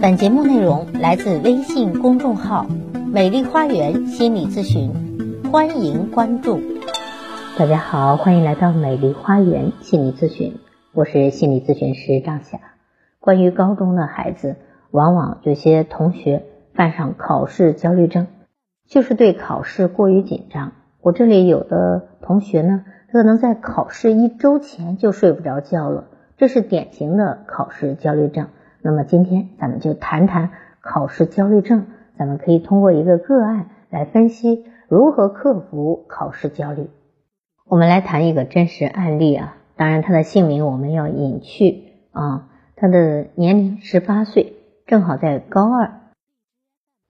本节目内容来自微信公众号“美丽花园心理咨询”，欢迎关注。大家好，欢迎来到美丽花园心理咨询，我是心理咨询师张霞。关于高中的孩子，往往有些同学犯上考试焦虑症，就是对考试过于紧张。我这里有的同学呢，可能在考试一周前就睡不着觉了，这是典型的考试焦虑症。那么今天咱们就谈谈考试焦虑症，咱们可以通过一个个案来分析如何克服考试焦虑。我们来谈一个真实案例啊，当然他的姓名我们要隐去啊，他的年龄十八岁，正好在高二。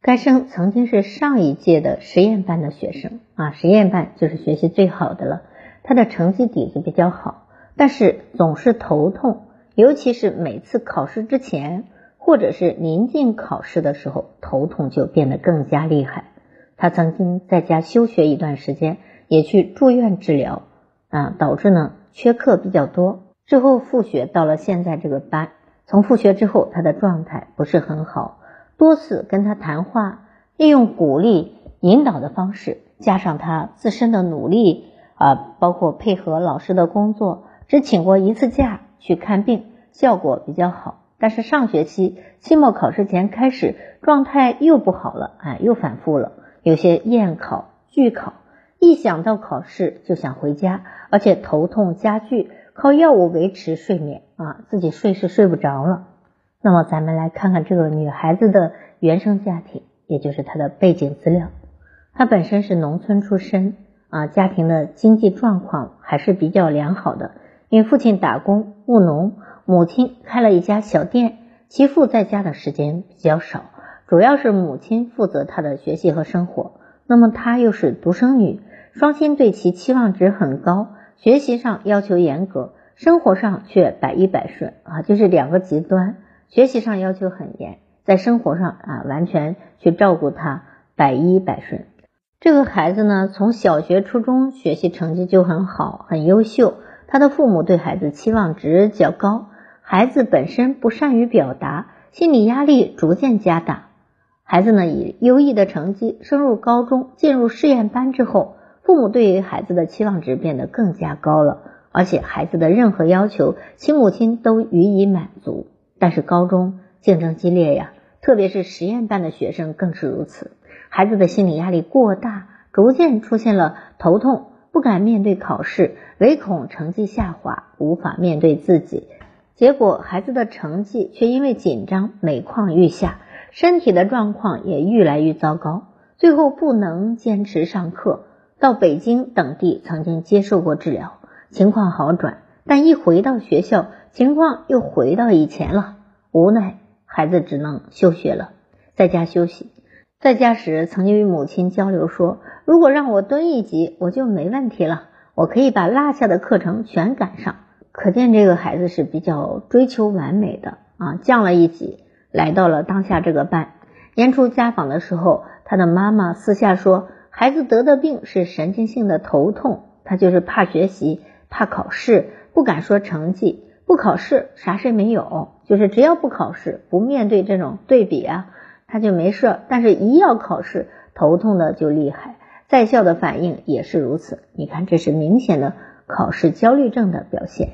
该生曾经是上一届的实验班的学生啊，实验班就是学习最好的了，他的成绩底子比较好，但是总是头痛。尤其是每次考试之前，或者是临近考试的时候，头痛就变得更加厉害。他曾经在家休学一段时间，也去住院治疗啊，导致呢缺课比较多。之后复学到了现在这个班，从复学之后，他的状态不是很好，多次跟他谈话，利用鼓励引导的方式，加上他自身的努力啊，包括配合老师的工作，只请过一次假。去看病效果比较好，但是上学期期末考试前开始状态又不好了，哎，又反复了，有些厌考拒考，一想到考试就想回家，而且头痛加剧，靠药物维持睡眠啊，自己睡是睡不着了。那么咱们来看看这个女孩子的原生家庭，也就是她的背景资料。她本身是农村出身啊，家庭的经济状况还是比较良好的。因为父亲打工务农，母亲开了一家小店，其父在家的时间比较少，主要是母亲负责他的学习和生活。那么她又是独生女，双亲对其期望值很高，学习上要求严格，生活上却百依百顺啊，就是两个极端。学习上要求很严，在生活上啊完全去照顾他，百依百顺。这个孩子呢，从小学、初中学习成绩就很好，很优秀。他的父母对孩子期望值较高，孩子本身不善于表达，心理压力逐渐加大。孩子呢以优异的成绩升入高中，进入试验班之后，父母对于孩子的期望值变得更加高了，而且孩子的任何要求，其母亲都予以满足。但是高中竞争激烈呀，特别是实验班的学生更是如此，孩子的心理压力过大，逐渐出现了头痛。不敢面对考试，唯恐成绩下滑，无法面对自己。结果孩子的成绩却因为紧张每况愈下，身体的状况也愈来愈糟糕。最后不能坚持上课，到北京等地曾经接受过治疗，情况好转。但一回到学校，情况又回到以前了。无奈孩子只能休学了，在家休息。在家时曾经与母亲交流说。如果让我蹲一级，我就没问题了，我可以把落下的课程全赶上。可见这个孩子是比较追求完美的啊，降了一级，来到了当下这个班。年初家访的时候，他的妈妈私下说，孩子得的病是神经性的头痛，他就是怕学习，怕考试，不敢说成绩，不考试啥事没有，就是只要不考试，不面对这种对比啊，他就没事。但是一要考试，头痛的就厉害。在校的反应也是如此，你看这是明显的考试焦虑症的表现。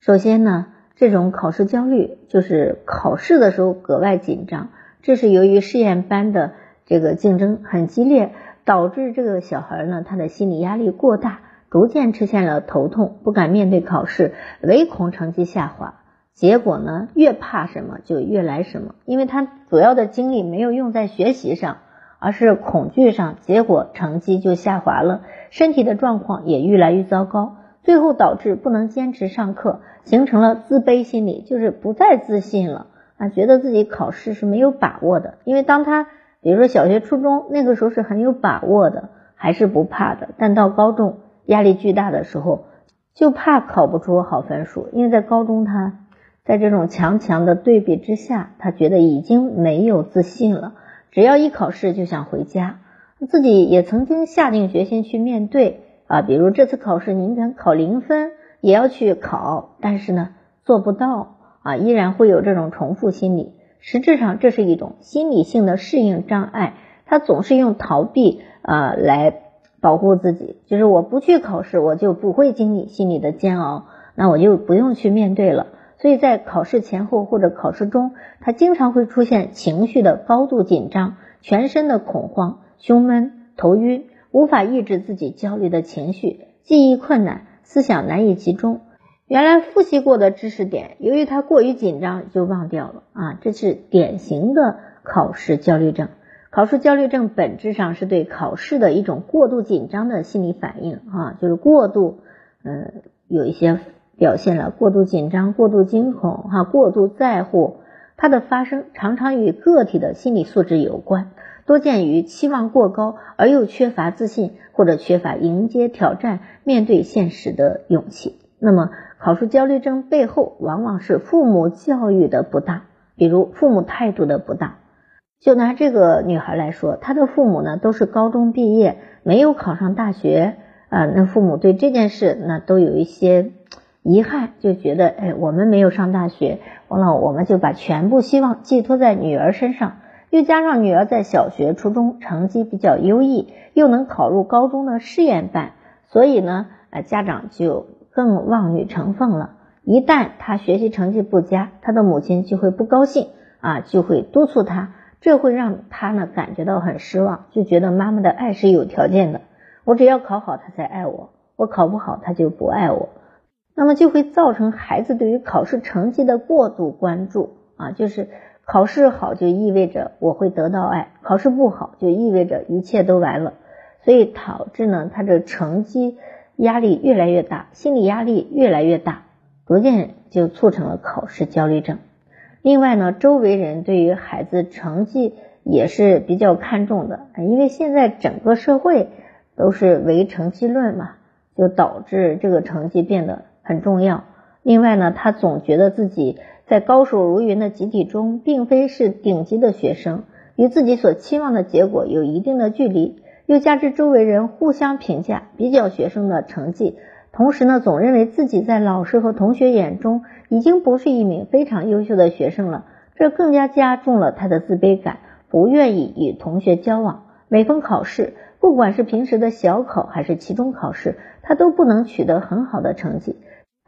首先呢，这种考试焦虑就是考试的时候格外紧张，这是由于试验班的这个竞争很激烈，导致这个小孩呢他的心理压力过大，逐渐出现了头痛，不敢面对考试，唯恐成绩下滑。结果呢，越怕什么就越来什么，因为他主要的精力没有用在学习上。而是恐惧上，结果成绩就下滑了，身体的状况也越来越糟糕，最后导致不能坚持上课，形成了自卑心理，就是不再自信了啊，觉得自己考试是没有把握的。因为当他比如说小学、初中那个时候是很有把握的，还是不怕的，但到高中压力巨大的时候，就怕考不出好分数，因为在高中他在这种强强的对比之下，他觉得已经没有自信了。只要一考试就想回家，自己也曾经下定决心去面对啊，比如这次考试宁肯考零分也要去考，但是呢做不到啊，依然会有这种重复心理，实质上这是一种心理性的适应障碍，他总是用逃避啊来保护自己，就是我不去考试，我就不会经历心理的煎熬，那我就不用去面对了。所以在考试前后或者考试中，他经常会出现情绪的高度紧张、全身的恐慌、胸闷、头晕，无法抑制自己焦虑的情绪，记忆困难，思想难以集中。原来复习过的知识点，由于他过于紧张就忘掉了啊，这是典型的考试焦虑症。考试焦虑症本质上是对考试的一种过度紧张的心理反应啊，就是过度嗯有一些。表现了过度紧张、过度惊恐、哈、过度在乎，它的发生常常与个体的心理素质有关，多见于期望过高而又缺乏自信，或者缺乏迎接挑战、面对现实的勇气。那么，考试焦虑症背后往往是父母教育的不当，比如父母态度的不当。就拿这个女孩来说，她的父母呢都是高中毕业，没有考上大学啊，那父母对这件事那都有一些。遗憾就觉得，哎，我们没有上大学，完了我们就把全部希望寄托在女儿身上，又加上女儿在小学、初中成绩比较优异，又能考入高中的试验班，所以呢，呃，家长就更望女成凤了。一旦她学习成绩不佳，她的母亲就会不高兴啊，就会督促她，这会让她呢感觉到很失望，就觉得妈妈的爱是有条件的，我只要考好她才爱我，我考不好她就不爱我。那么就会造成孩子对于考试成绩的过度关注啊，就是考试好就意味着我会得到爱，考试不好就意味着一切都完了，所以导致呢他这成绩压力越来越大，心理压力越来越大，逐渐就促成了考试焦虑症。另外呢，周围人对于孩子成绩也是比较看重的，因为现在整个社会都是唯成绩论嘛，就导致这个成绩变得。很重要。另外呢，他总觉得自己在高手如云的集体中，并非是顶级的学生，与自己所期望的结果有一定的距离。又加之周围人互相评价、比较学生的成绩，同时呢，总认为自己在老师和同学眼中已经不是一名非常优秀的学生了，这更加加重了他的自卑感，不愿意与同学交往。每逢考试，不管是平时的小考还是期中考试，他都不能取得很好的成绩。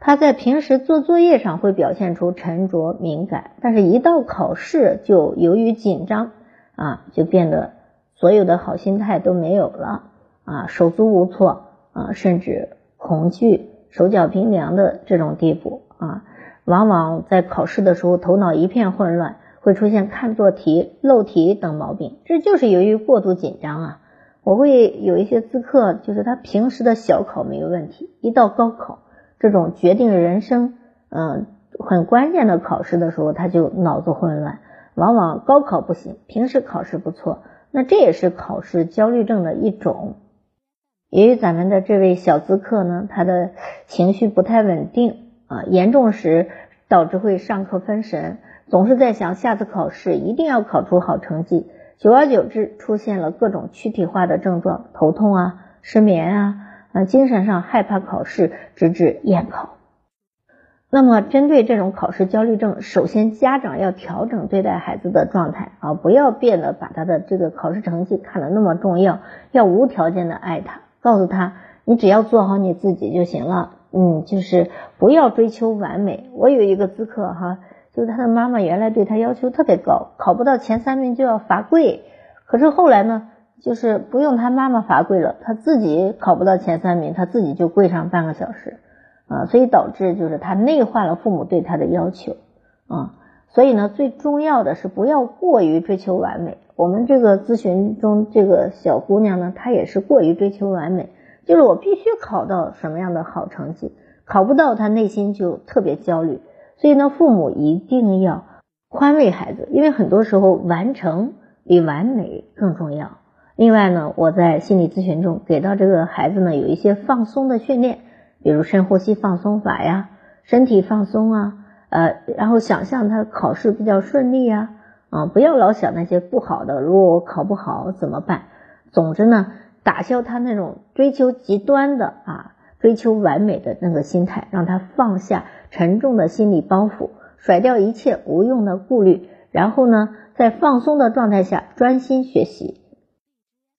他在平时做作业上会表现出沉着敏感，但是一到考试就由于紧张啊，就变得所有的好心态都没有了啊，手足无措啊，甚至恐惧、手脚冰凉的这种地步啊，往往在考试的时候头脑一片混乱，会出现看错题、漏题等毛病，这就是由于过度紧张啊。我会有一些咨客，就是他平时的小考没有问题，一到高考。这种决定人生，嗯，很关键的考试的时候，他就脑子混乱，往往高考不行，平时考试不错，那这也是考试焦虑症的一种。由于咱们的这位小咨客呢，他的情绪不太稳定啊，严重时导致会上课分神，总是在想下次考试一定要考出好成绩，久而久之出现了各种躯体化的症状，头痛啊，失眠啊。啊，精神上害怕考试，直至厌考。那么，针对这种考试焦虑症，首先家长要调整对待孩子的状态啊，不要变得把他的这个考试成绩看得那么重要，要无条件的爱他，告诉他你只要做好你自己就行了。嗯，就是不要追求完美。我有一个咨客哈，就是他的妈妈原来对他要求特别高，考不到前三名就要罚跪，可是后来呢？就是不用他妈妈罚跪了，他自己考不到前三名，他自己就跪上半个小时，啊，所以导致就是他内化了父母对他的要求，啊，所以呢，最重要的是不要过于追求完美。我们这个咨询中这个小姑娘呢，她也是过于追求完美，就是我必须考到什么样的好成绩，考不到她内心就特别焦虑。所以呢，父母一定要宽慰孩子，因为很多时候完成比完美更重要。另外呢，我在心理咨询中给到这个孩子呢有一些放松的训练，比如深呼吸放松法呀，身体放松啊，呃，然后想象他考试比较顺利呀，啊，不要老想那些不好的，如果我考不好怎么办？总之呢，打消他那种追求极端的啊，追求完美的那个心态，让他放下沉重的心理包袱，甩掉一切无用的顾虑，然后呢，在放松的状态下专心学习。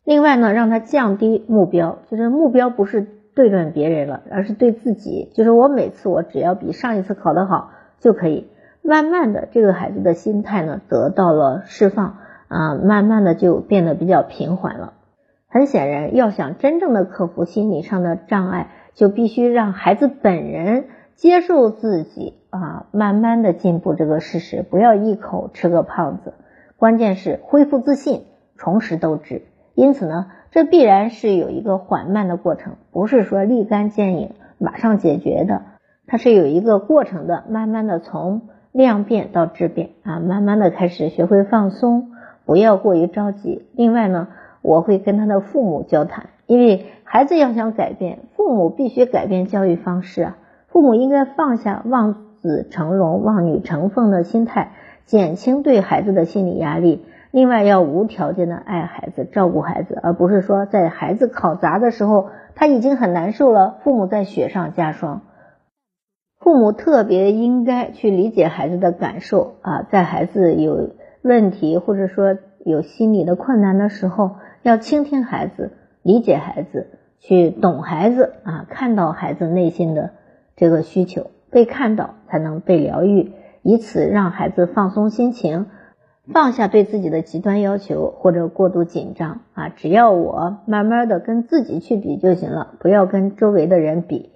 另外呢，让他降低目标，就是目标不是对准别人了，而是对自己。就是我每次我只要比上一次考得好就可以。慢慢的，这个孩子的心态呢得到了释放啊，慢慢的就变得比较平缓了。很显然，要想真正的克服心理上的障碍，就必须让孩子本人接受自己啊，慢慢的进步这个事实，不要一口吃个胖子。关键是恢复自信，重拾斗志。因此呢，这必然是有一个缓慢的过程，不是说立竿见影马上解决的，它是有一个过程的，慢慢的从量变到质变啊，慢慢的开始学会放松，不要过于着急。另外呢，我会跟他的父母交谈，因为孩子要想改变，父母必须改变教育方式啊，父母应该放下望子成龙、望女成凤的心态，减轻对孩子的心理压力。另外要无条件的爱孩子，照顾孩子，而不是说在孩子考砸的时候他已经很难受了，父母再雪上加霜。父母特别应该去理解孩子的感受啊，在孩子有问题或者说有心理的困难的时候，要倾听孩子，理解孩子，去懂孩子啊，看到孩子内心的这个需求，被看到才能被疗愈，以此让孩子放松心情。放下对自己的极端要求或者过度紧张啊，只要我慢慢的跟自己去比就行了，不要跟周围的人比。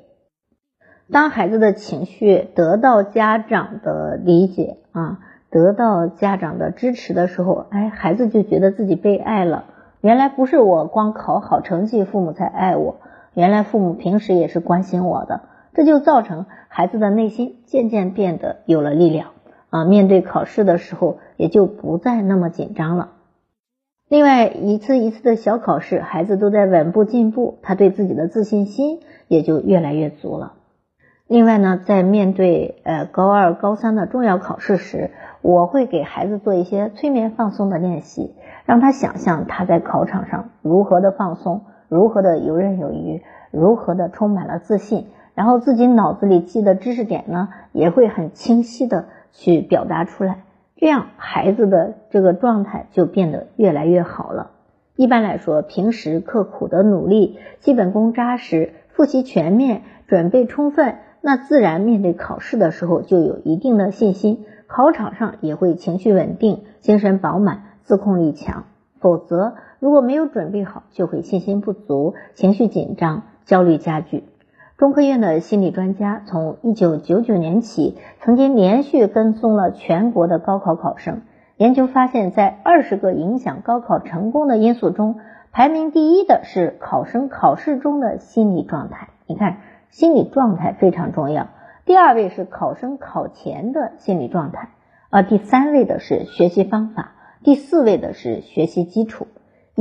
当孩子的情绪得到家长的理解啊，得到家长的支持的时候，哎，孩子就觉得自己被爱了。原来不是我光考好成绩，父母才爱我，原来父母平时也是关心我的，这就造成孩子的内心渐渐变得有了力量。啊，面对考试的时候也就不再那么紧张了。另外，一次一次的小考试，孩子都在稳步进步，他对自己的自信心也就越来越足了。另外呢，在面对呃高二、高三的重要考试时，我会给孩子做一些催眠放松的练习，让他想象他在考场上如何的放松，如何的游刃有余，如何的充满了自信，然后自己脑子里记的知识点呢，也会很清晰的。去表达出来，这样孩子的这个状态就变得越来越好了。一般来说，平时刻苦的努力，基本功扎实，复习全面，准备充分，那自然面对考试的时候就有一定的信心，考场上也会情绪稳定，精神饱满，自控力强。否则，如果没有准备好，就会信心不足，情绪紧张，焦虑加剧。中科院的心理专家从一九九九年起，曾经连续跟踪了全国的高考考生。研究发现，在二十个影响高考成功的因素中，排名第一的是考生考试中的心理状态。你看，心理状态非常重要。第二位是考生考前的心理状态，啊，第三位的是学习方法，第四位的是学习基础。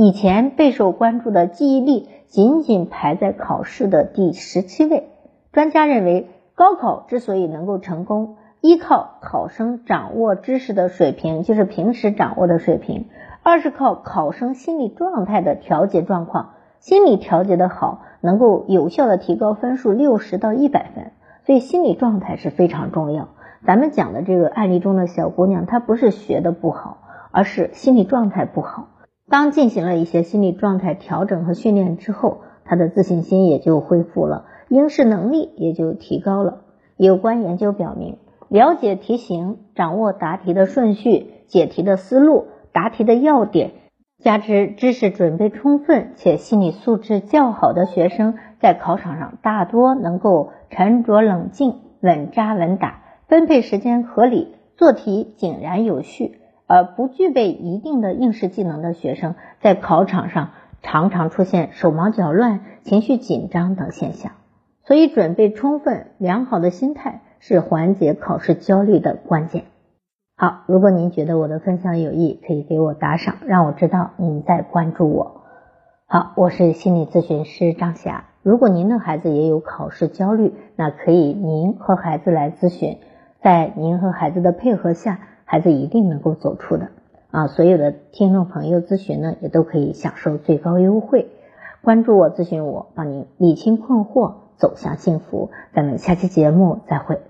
以前备受关注的记忆力。仅仅排在考试的第十七位。专家认为，高考之所以能够成功，依靠考生掌握知识的水平，就是平时掌握的水平；二是靠考生心理状态的调节状况。心理调节的好，能够有效的提高分数六十到一百分。所以，心理状态是非常重要。咱们讲的这个案例中的小姑娘，她不是学的不好，而是心理状态不好。当进行了一些心理状态调整和训练之后，他的自信心也就恢复了，应试能力也就提高了。有关研究表明，了解题型、掌握答题的顺序、解题的思路、答题的要点，加之知识准备充分且心理素质较好的学生，在考场上大多能够沉着冷静、稳扎稳打，分配时间合理，做题井然有序。而不具备一定的应试技能的学生，在考场上常常出现手忙脚乱、情绪紧张等现象。所以，准备充分、良好的心态是缓解考试焦虑的关键。好，如果您觉得我的分享有益，可以给我打赏，让我知道您在关注我。好，我是心理咨询师张霞。如果您的孩子也有考试焦虑，那可以您和孩子来咨询，在您和孩子的配合下。孩子一定能够走出的啊！所有的听众朋友咨询呢，也都可以享受最高优惠。关注我，咨询我，帮您理清困惑，走向幸福。咱们下期节目再会。